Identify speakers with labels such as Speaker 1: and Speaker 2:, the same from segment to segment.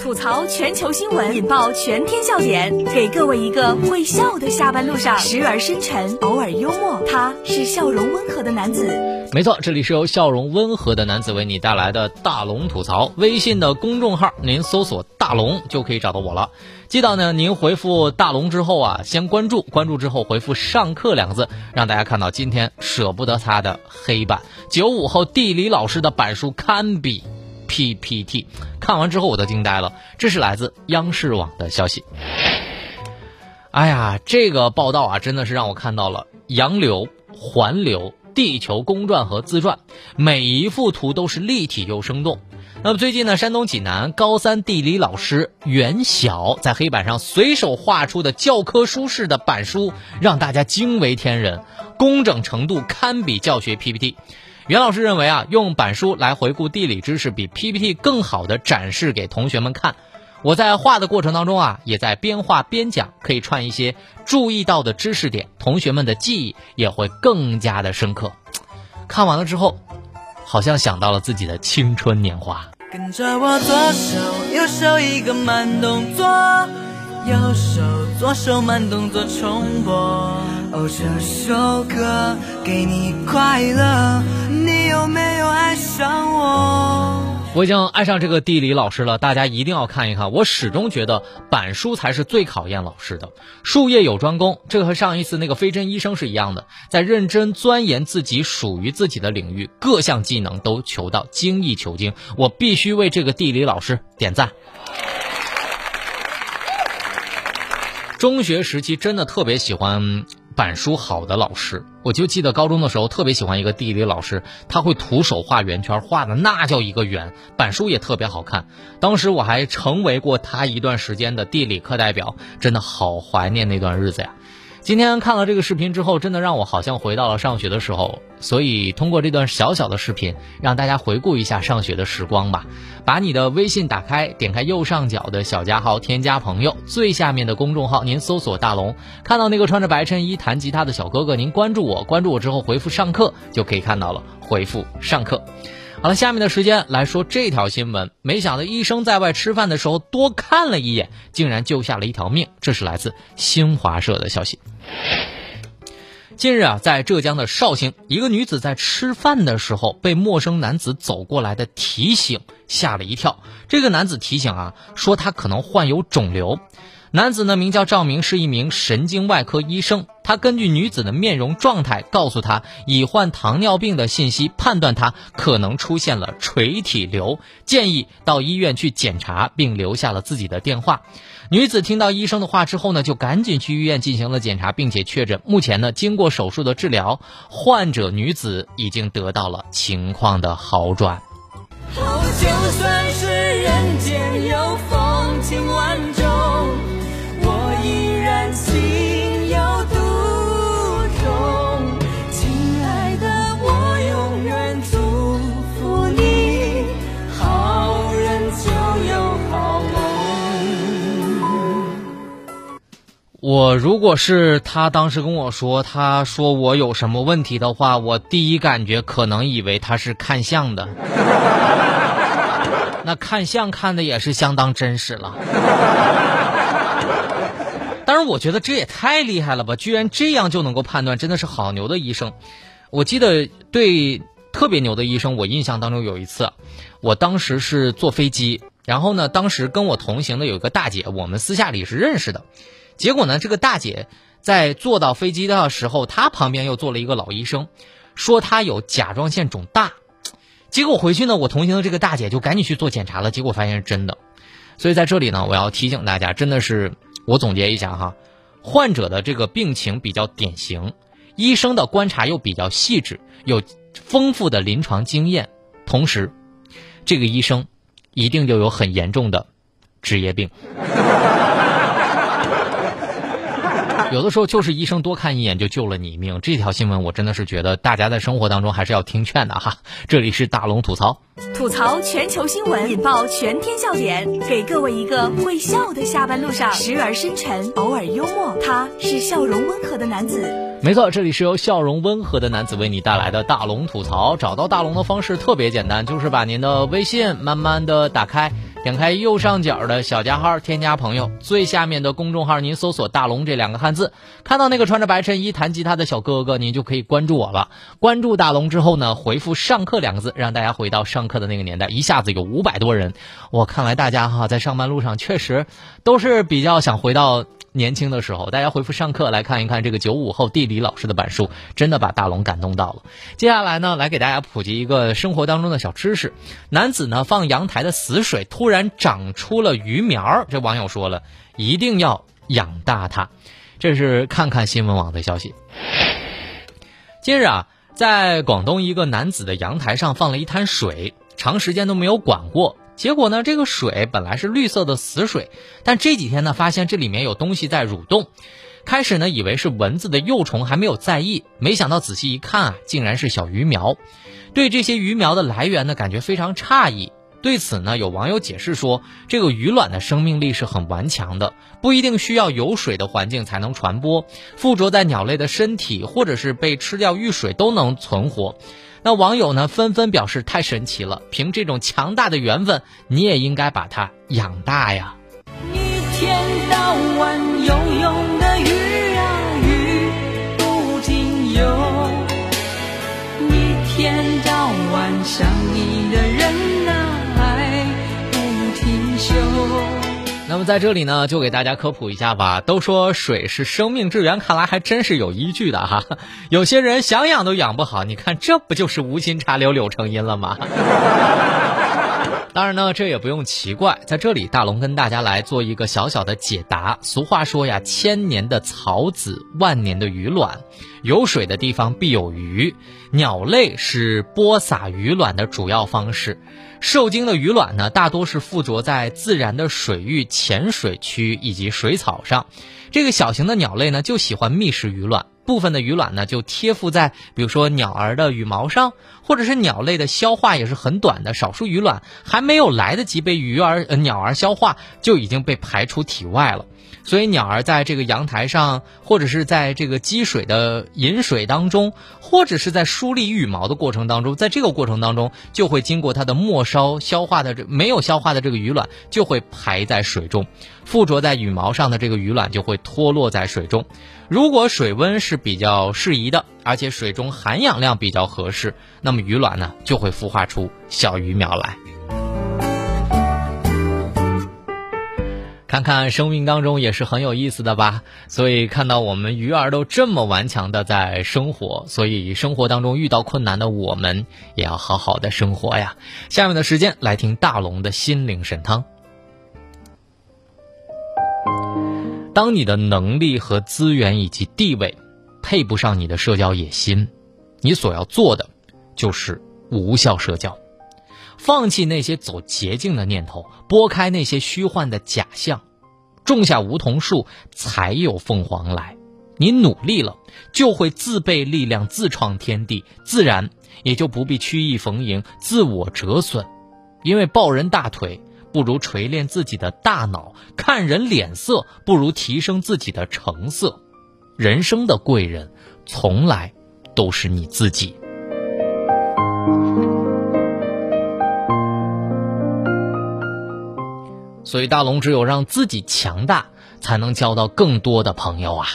Speaker 1: 吐槽全球新闻，引爆全天笑点，给各位一个会笑的下班路上，时而深沉，偶尔幽默，他是笑容温和的男子。
Speaker 2: 没错，这里是由笑容温和的男子为你带来的大龙吐槽。微信的公众号，您搜索“大龙”就可以找到我了。记得呢，您回复“大龙”之后啊，先关注，关注之后回复“上课”两个字，让大家看到今天舍不得擦的黑板。九五后地理老师的板书堪比。PPT 看完之后我都惊呆了，这是来自央视网的消息。哎呀，这个报道啊，真的是让我看到了洋流、环流、地球公转和自转，每一幅图都是立体又生动。那么最近呢，山东济南高三地理老师袁晓在黑板上随手画出的教科书式的板书，让大家惊为天人，工整程度堪比教学 PPT。袁老师认为啊，用板书来回顾地理知识比 PPT 更好的展示给同学们看。我在画的过程当中啊，也在边画边讲，可以串一些注意到的知识点，同学们的记忆也会更加的深刻。看完了之后，好像想到了自己的青春年华。
Speaker 3: 跟着我左手右手一个慢动作，右手左手慢动作重播。哦，这首歌给你快乐，你有没有爱上我？
Speaker 2: 我已经爱上这个地理老师了，大家一定要看一看。我始终觉得板书才是最考验老师的。术业有专攻，这个和上一次那个飞针医生是一样的，在认真钻研自己属于自己的领域，各项技能都求到精益求精。我必须为这个地理老师点赞。中学时期真的特别喜欢。板书好的老师，我就记得高中的时候特别喜欢一个地理老师，他会徒手画圆圈，画的那叫一个圆，板书也特别好看。当时我还成为过他一段时间的地理课代表，真的好怀念那段日子呀。今天看了这个视频之后，真的让我好像回到了上学的时候。所以通过这段小小的视频，让大家回顾一下上学的时光吧。把你的微信打开，点开右上角的小加号，添加朋友，最下面的公众号，您搜索“大龙”，看到那个穿着白衬衣弹吉他的小哥哥，您关注我，关注我之后回复“上课”就可以看到了。回复“上课”。好了，下面的时间来说这条新闻。没想到医生在外吃饭的时候多看了一眼，竟然救下了一条命。这是来自新华社的消息。近日啊，在浙江的绍兴，一个女子在吃饭的时候被陌生男子走过来的提醒吓了一跳。这个男子提醒啊，说他可能患有肿瘤。男子呢名叫赵明，是一名神经外科医生。他根据女子的面容状态，告诉她已患糖尿病的信息，判断她可能出现了垂体瘤，建议到医院去检查，并留下了自己的电话。女子听到医生的话之后呢，就赶紧去医院进行了检查，并且确诊。目前呢，经过手术的治疗，患者女子已经得到了情况的好转。
Speaker 3: 就算是
Speaker 2: 我如果是他当时跟我说，他说我有什么问题的话，我第一感觉可能以为他是看相的，那看相看的也是相当真实了。但是我觉得这也太厉害了吧，居然这样就能够判断，真的是好牛的医生。我记得对特别牛的医生，我印象当中有一次，我当时是坐飞机，然后呢，当时跟我同行的有一个大姐，我们私下里是认识的。结果呢，这个大姐在坐到飞机的时候，她旁边又坐了一个老医生，说她有甲状腺肿大。结果回去呢，我同行的这个大姐就赶紧去做检查了，结果发现是真的。所以在这里呢，我要提醒大家，真的是我总结一下哈，患者的这个病情比较典型，医生的观察又比较细致，有丰富的临床经验，同时，这个医生一定就有很严重的职业病。有的时候就是医生多看一眼就救了你一命，这条新闻我真的是觉得大家在生活当中还是要听劝的哈。这里是大龙吐槽，
Speaker 1: 吐槽全球新闻，引爆全天笑点，给各位一个会笑的下班路上，时而深沉，偶尔幽默，他是笑容温和的男子。
Speaker 2: 没错，这里是由笑容温和的男子为你带来的大龙吐槽。找到大龙的方式特别简单，就是把您的微信慢慢的打开。点开右上角的小加号，添加朋友，最下面的公众号您搜索“大龙”这两个汉字，看到那个穿着白衬衣弹吉他的小哥哥，您就可以关注我了。关注大龙之后呢，回复“上课”两个字，让大家回到上课的那个年代，一下子有五百多人。我看来大家哈在上班路上确实都是比较想回到。年轻的时候，大家回复上课来看一看这个九五后地理老师的板书，真的把大龙感动到了。接下来呢，来给大家普及一个生活当中的小知识：男子呢放阳台的死水突然长出了鱼苗，这网友说了，一定要养大它。这是看看新闻网的消息。近日啊，在广东一个男子的阳台上放了一滩水，长时间都没有管过。结果呢，这个水本来是绿色的死水，但这几天呢，发现这里面有东西在蠕动。开始呢，以为是蚊子的幼虫，还没有在意。没想到仔细一看啊，竟然是小鱼苗。对这些鱼苗的来源呢，感觉非常诧异。对此呢，有网友解释说，这个鱼卵的生命力是很顽强的，不一定需要有水的环境才能传播，附着在鸟类的身体，或者是被吃掉遇水都能存活。那网友呢纷纷表示太神奇了，凭这种强大的缘分，你也应该把它养大呀。
Speaker 3: 一天到晚
Speaker 2: 在这里呢，就给大家科普一下吧。都说水是生命之源，看来还真是有依据的哈。有些人想养都养不好，你看这不就是无心插柳柳成荫了吗？当然呢，这也不用奇怪。在这里，大龙跟大家来做一个小小的解答。俗话说呀，千年的草籽，万年的鱼卵，有水的地方必有鱼。鸟类是播撒鱼卵的主要方式。受精的鱼卵呢，大多是附着在自然的水域、浅水区以及水草上。这个小型的鸟类呢，就喜欢觅食鱼卵。部分的鱼卵呢，就贴附在比如说鸟儿的羽毛上，或者是鸟类的消化也是很短的，少数鱼卵还没有来得及被鱼儿、鸟儿消化，就已经被排出体外了。所以鸟儿在这个阳台上，或者是在这个积水的饮水当中，或者是在梳理羽毛的过程当中，在这个过程当中，就会经过它的末梢消化的这没有消化的这个鱼卵，就会排在水中，附着在羽毛上的这个鱼卵就会脱落在水中。如果水温是比较适宜的，而且水中含氧量比较合适，那么鱼卵呢就会孵化出小鱼苗来。看看生命当中也是很有意思的吧，所以看到我们鱼儿都这么顽强的在生活，所以生活当中遇到困难的我们也要好好的生活呀。下面的时间来听大龙的心灵神汤。当你的能力和资源以及地位配不上你的社交野心，你所要做的就是无效社交。放弃那些走捷径的念头，拨开那些虚幻的假象，种下梧桐树，才有凤凰来。你努力了，就会自备力量，自创天地，自然也就不必曲意逢迎，自我折损。因为抱人大腿不如锤炼自己的大脑，看人脸色不如提升自己的成色。人生的贵人，从来都是你自己。所以，大龙只有让自己强大，才能交到更多的朋友啊。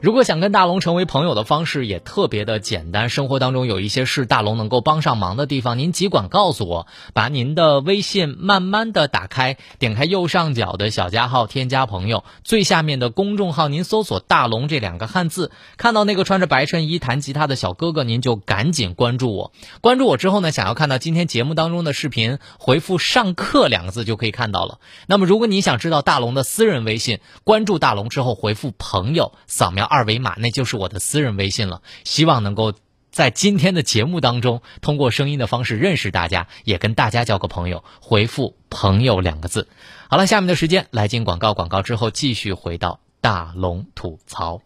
Speaker 2: 如果想跟大龙成为朋友的方式也特别的简单，生活当中有一些事大龙能够帮上忙的地方，您尽管告诉我。把您的微信慢慢的打开，点开右上角的小加号，添加朋友，最下面的公众号，您搜索“大龙”这两个汉字，看到那个穿着白衬衣弹吉他的小哥哥，您就赶紧关注我。关注我之后呢，想要看到今天节目当中的视频，回复“上课”两个字就可以看到了。那么，如果你想知道大龙的私人微信，关注大龙之后回复“朋友”，扫描。二维码，那就是我的私人微信了。希望能够在今天的节目当中，通过声音的方式认识大家，也跟大家交个朋友。回复“朋友”两个字。好了，下面的时间来进广告，广告之后继续回到大龙吐槽。